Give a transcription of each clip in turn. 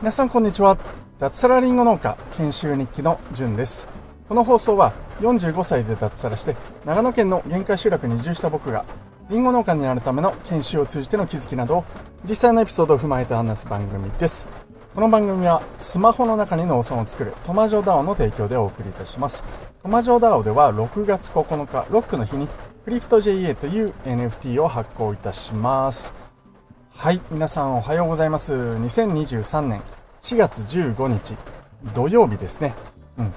皆さんこんにちは。脱サラリンゴ農家研修日記のじゅんです。この放送は45歳で脱サラして長野県の限界集落に移住した僕がリンゴ農家になるための研修を通じての気づきなどを実際のエピソードを踏まえて話す番組です。この番組はスマホの中に農村を作るトマジョダオの提供でお送りいたします。トマジョダオでは6月9日ロックの日にクリプト JA という NFT を発行いたします。はい皆さんおはようございます。2023年4月15日土曜日ですね。うん。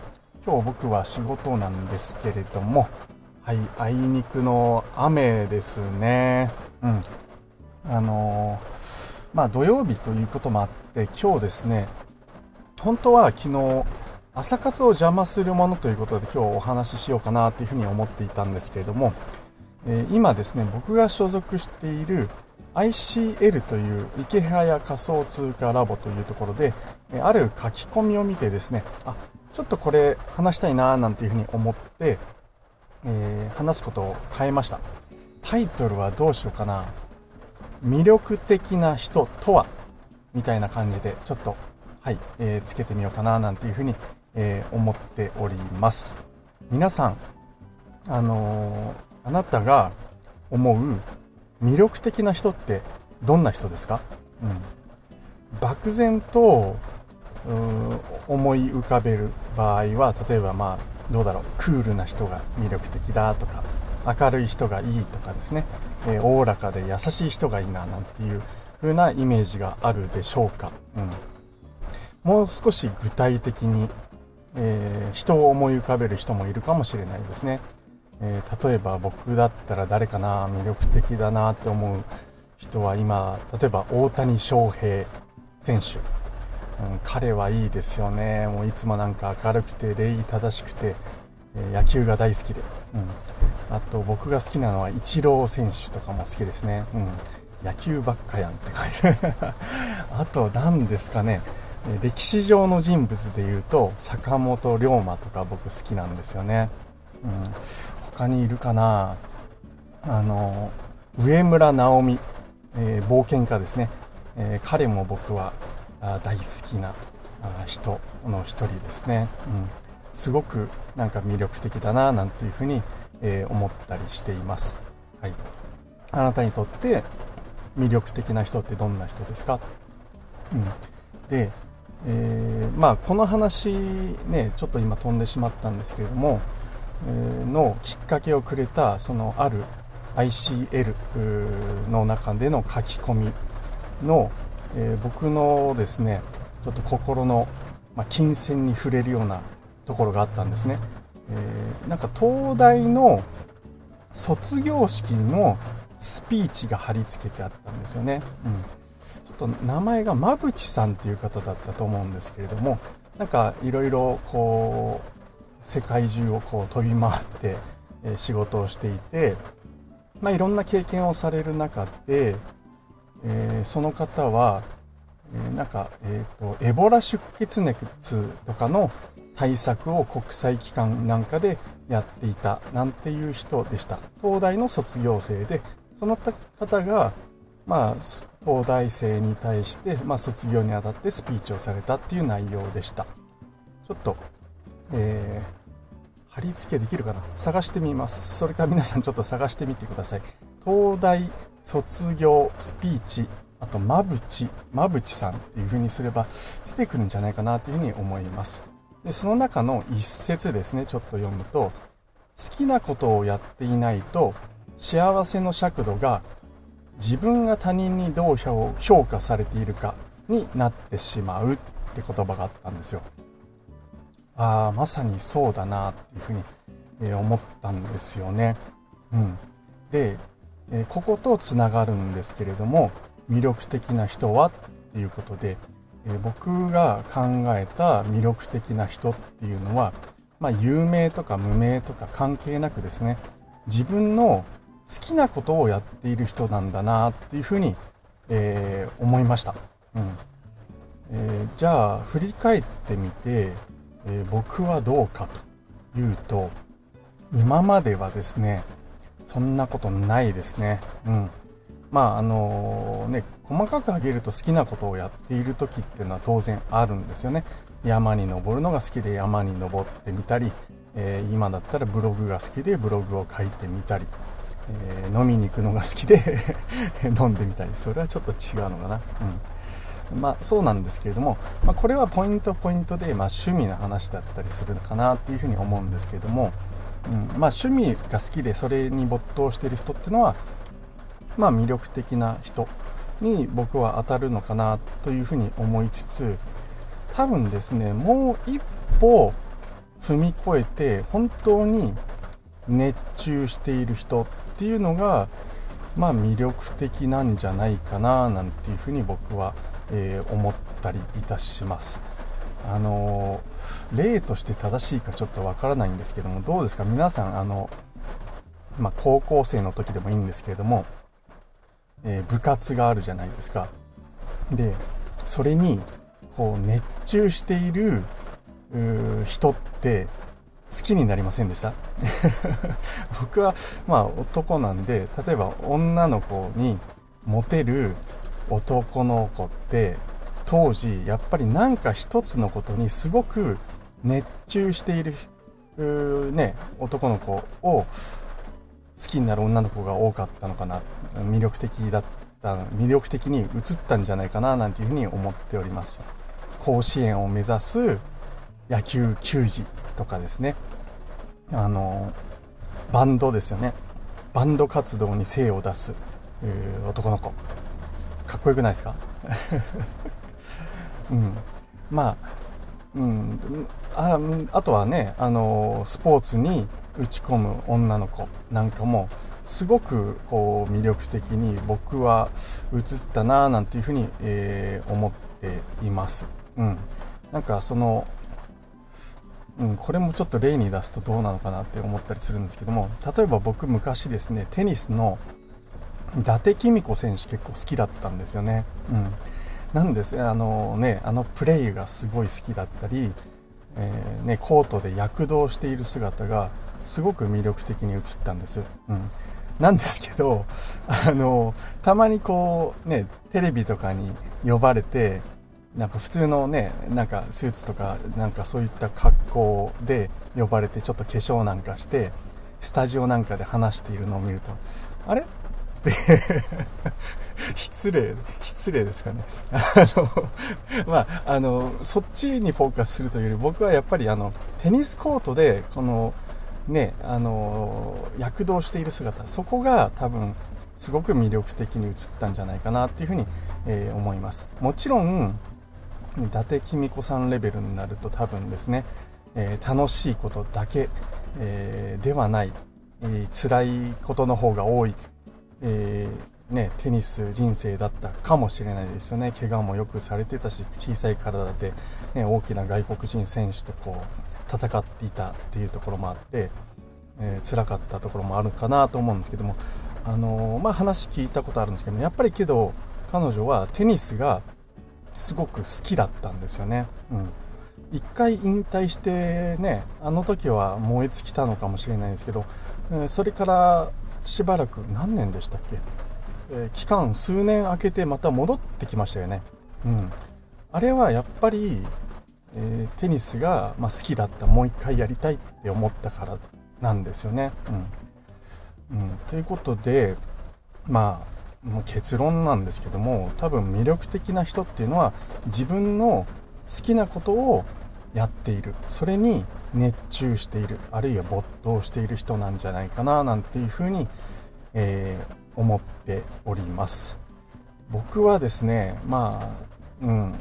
今日僕は仕事なんですけれどもはいあいにくの雨ですね。うん。あのーまあ土曜日ということもあって今日ですね本当は昨日朝活を邪魔するものということで今日お話ししようかなというふうに思っていたんですけれども、え、今ですね僕が所属している ICL という池早仮想通貨ラボというところで、ある書き込みを見てですねあちょっとこれ話したいななんていうふうに思って、えー、話すことを変えました。タイトルはどうしようかな。魅力的な人とは？みたいな感じでちょっとはい、えー、つけてみようかななんていうふうに、えー、思っております。皆さんあのー、あなたが思う魅力的な人ってどんな人ですか、うん、漠然と思い浮かべる場合は例えばまあどうだろう。クールな人が魅力的だとか明るい人がいいとかですね。え、おおらかで優しい人がいいななんていう風なイメージがあるでしょうか、うん、もう少し具体的に、えー、人を思い浮かべる人もいるかもしれないですね、えー、例えば僕だったら誰かな魅力的だなって思う人は今例えば大谷翔平選手、うん、彼はいいですよねもういつもなんか明るくて礼儀正しくて、え野球が大好きで、うんあと僕が好きなのはイチロー選手とかも好きですね。うん。野球ばっかやんって感じ。あと何ですかね。歴史上の人物で言うと坂本龍馬とか僕好きなんですよね。うん。他にいるかな？あの、上村直美、えー、冒険家ですね。えー、彼も僕は大好きな人の一人ですね。うん。すごくなんか魅力的だななんていうふうにえー、思ったりしています、はい、あなたにとって魅力的な人ってどんな人ですか、うん、で、えー、まあこの話ねちょっと今飛んでしまったんですけれども、えー、のきっかけをくれたそのある ICL の中での書き込みの、えー、僕のですねちょっと心の、まあ、金銭に触れるようなところがあったんですね。えー、なんか東大の卒業式のスピーチが貼り付けてあったんですよね。うん、と名前が馬淵さんっていう方だったと思うんですけれども、なんかいろいろこう、世界中をこう飛び回って、仕事をしていて、まあ、いろんな経験をされる中で、えー、その方は、えー、なんか、えっ、ー、と、エボラ出血熱とかの対策を国際機関なんかでやっていたなんていう人でした。東大の卒業生で、その方が、まあ、東大生に対して、まあ、卒業にあたってスピーチをされたっていう内容でした。ちょっと、えー、貼り付けできるかな？探してみます。それから皆さんちょっと探してみてください。東大卒業スピーチ、あと、まぶち、まぶちさんっていう風にすれば出てくるんじゃないかなというふうに思います。でその中の一節ですねちょっと読むと好きなことをやっていないと幸せの尺度が自分が他人にどう評価されているかになってしまうって言葉があったんですよ。ああ、まさにそうだなっていうふうに、え思ったんですよね。うん。で、えこことつながるんですけれども、魅力的な人はっていうことで、え僕が考えた魅力的な人っていうのは、まあ、有名とか無名とか関係なくですね、自分の好きなことをやっている人なんだなっていうふうに、えー、思いました。うんえー、じゃあ、振り返ってみて、えー、僕はどうかというと、今まではですね、そんなことないですね。うん。まああのね細かく挙げると好きなことをやっている時っていうのは当然あるんですよね山に登るのが好きで山に登ってみたり、え、今だったらブログが好きでブログを書いてみたり、えー、飲みに行くのが好きで 飲んでみたり。それはちょっと違うのかな。うん。まあそうなんですけれども、まあ、これはポイントポイントで、まあ、趣味の話だったりするのかなっていうふうに思うんですけれども、うん。まあ、趣味が好きでそれに没頭してる人っていうのは、まあ、魅力的な人に僕は当たるのかなというふうに思いつつ多分ですねもう一歩踏み越えて本当に熱中している人っていうのがまあ魅力的なんじゃないかななんていうふうに僕は、えー、思ったりいたします。あの例として正しいかちょっとわからないんですけどもどうですか？皆さんあの、まあ、高校生の時でもいいんですけれども、えー、部活があるじゃないですかでそれにこう熱中している人って好きになりませんでした？僕はまあ男なんで例えば女の子にモテる男の子って当時やっぱりなんか一つのことにすごく熱中しているね男の子を好きになる女の子が多かったのかな。魅力的だった魅力的に映ったんじゃないかななんていうふうに思っております。甲子園を目指す野球球児。とかですね。あのバンドですよね。バンド活動に精を出す。男の子。かっこよくないですか？うん、まあ、うん、ああとはね、あのスポーツに打ち込む女の子なんかもすごくこう魅力的に僕は映ったなぁなんていうふうに、えー、思っています。うん、なんかそのうん、これもちょっと例に出すとどうなのかなって思ったりするんですけども例えば僕昔ですねテニスの伊達公子選手結構好きだったんですよね。うんなんですあのねあのプレーがすごい好きだったり、えー、ね、コートで躍動している姿がすごく魅力的に映ったんです。うんなんですけど、あの、たまにこう、ね、テレビとかに呼ばれて、なんか普通のね、なんかスーツとか、なんかそういった格好で呼ばれて、ちょっと化粧なんかして、スタジオなんかで話しているのを見ると、あれ？っ て失礼、失礼ですかね。あの、まあ、あの、そっちにフォーカスするというより、僕はやっぱりあの、テニスコートで、この、ね、あの、躍動している姿、そこが多分、すごく魅力的に映ったんじゃないかなっていうふうに、えー、思います。もちろん、伊達公子さんレベルになると多分ですね、えー、楽しいことだけ、えー、ではない、えー、辛いことの方が多い、え、ね、テニス人生だったかもしれないですよね。怪我もよくされてたし小さい体で、ね、大きな外国人選手とこう戦っていたっていうところもあって、えー、辛かったところもあるかなと思うんですけども、あの、まあ、話聞いたことあるんですけどやっぱりけど彼女はテニスがすごく好きだったんですよね。うん一回引退してねあの時は燃え尽きたのかもしれないんですけど、えそれからしばらく何年でしたっけ、えー、期間数年空けてまた戻ってきましたよね。うん。あれはやっぱり、えー、テニスが、まあ、好きだった、もう一回やりたいって思ったからなんですよね。うん。うん、ということで、まあ、もう結論なんですけども、多分魅力的な人っていうのは自分の好きなことをやっている。それに熱中している。あるいは没頭している人なんじゃないかななんていうふうに、えー、思っております。僕はですねまあうん。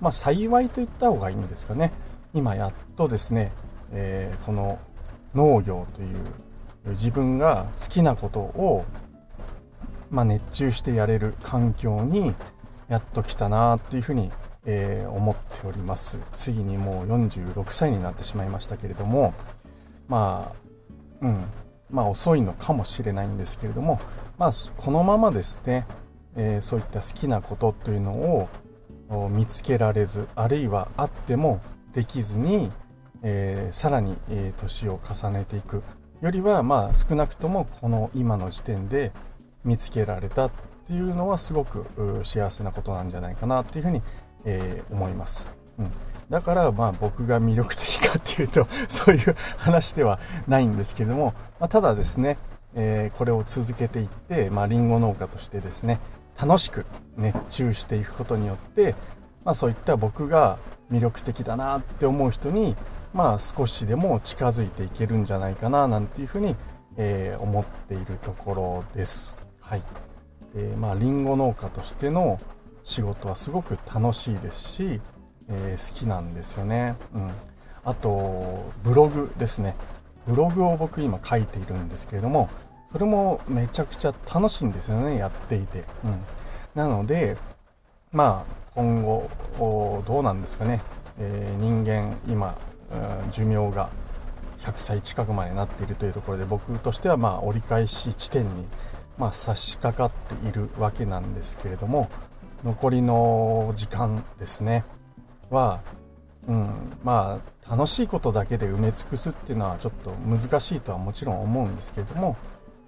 まあ幸いと言った方がいいんですかね。今やっとですね、えー、この農業という自分が好きなことを、まあ、熱中してやれる環境にやっと来たなっていうふうにえー、思っております。ついにもう46歳になってしまいましたけれどもまあうんまあ遅いのかもしれないんですけれどもまあこのままですね、えー、そういった好きなことというのを見つけられずあるいはあってもできずに、えー、さらに、え年を重ねていく。よりはまあ少なくともこの今の時点で見つけられたっていうのはすごく幸せなことなんじゃないかなっていうふうに、えー、思います。うん、だからまあ僕が魅力的かっていうと そういう話ではないんですけれども、まあ、ただですね、えー、これを続けていって、まあ、リンゴ農家としてですね楽しく熱中していくことによって、まあ、そういった僕が魅力的だなって思う人に、まあ、少しでも近づいていけるんじゃないかななんていうふうに、えー、思っているところです。はい。で、まあ、リンゴ農家としての仕事はすごく楽しいですし、えー、好きなんですよね。うん。あと、ブログですね。ブログを僕今書いているんですけれども、それもめちゃくちゃ楽しいんですよね、やっていて。うん。なので、まあ、今後、どうなんですかね。えー、人間、今、うん、寿命が100歳近くまでなっているというところで、僕としてはまあ折り返し地点に、まあ、差し掛かっているわけなんですけれども、残りの時間ですね、は、うん、まあ楽しいことだけで埋め尽くすっていうのはちょっと難しいとはもちろん思うんですけれども、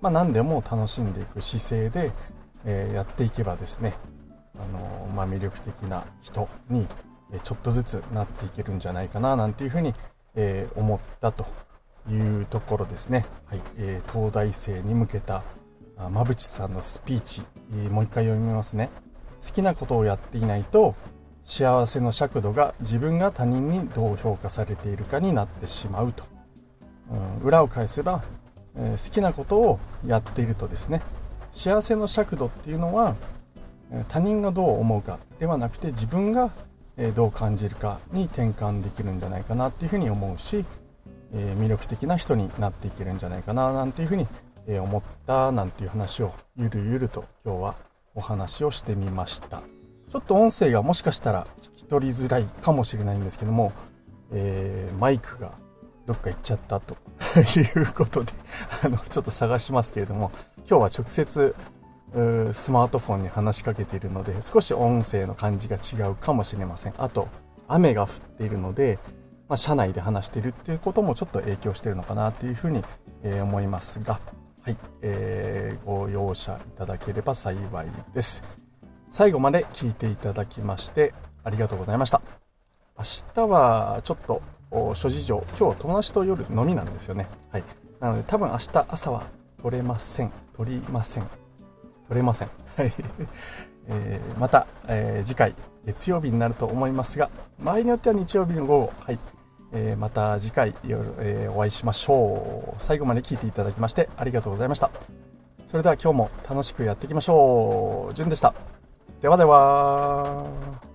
まあ、何でも楽しんでいく姿勢で、えー、やっていけばですね、あの、まあ、魅力的な人にちょっとずつなっていけるんじゃないかななんていうふうに、えー、思ったというところですね、はいえー、東大生に向けた馬淵さんのスピーチ、もう一回読みますね。好きなことをやっていないと幸せの尺度が自分が他人にどう評価されているかになってしまうと、うん、裏を返せば、えー、好きなことをやっているとですね。幸せの尺度っていうのは他人がどう思うかではなくて自分がどう感じるかに転換できるんじゃないかなっていうふうに思うしえ魅力的な人になっていけるんじゃないかななんていうふうに思ったなんていう話をゆるゆると今日はお話をしてみました。ちょっと音声がもしかしたら聞き取りづらいかもしれないんですけども、えー、マイクがどっか行っちゃったということで あの、ちょっと探しますけれども、今日は直接、スマートフォンに話しかけているので、少し音声の感じが違うかもしれません。あと、雨が降っているので、まあ、車内で話しているっていうこともちょっと影響してるのかなというふうに、え、思いますが、はい、えー、ご容赦いただければ幸いです。最後まで聞いていただきましてありがとうございました。明日はちょっと諸事情、今日は友達と夜飲みなんですよね。はい。なので多分明日朝は取れません。取りません。取れません。はい。えー、また、えー、次回月曜日になると思いますが、場合によっては日曜日の午後、はい。えー、また次回夜、えー、お会いしましょう。最後まで聞いていただきましてありがとうございました。それでは今日も楽しくやっていきましょう。じゅんでした。ではでは。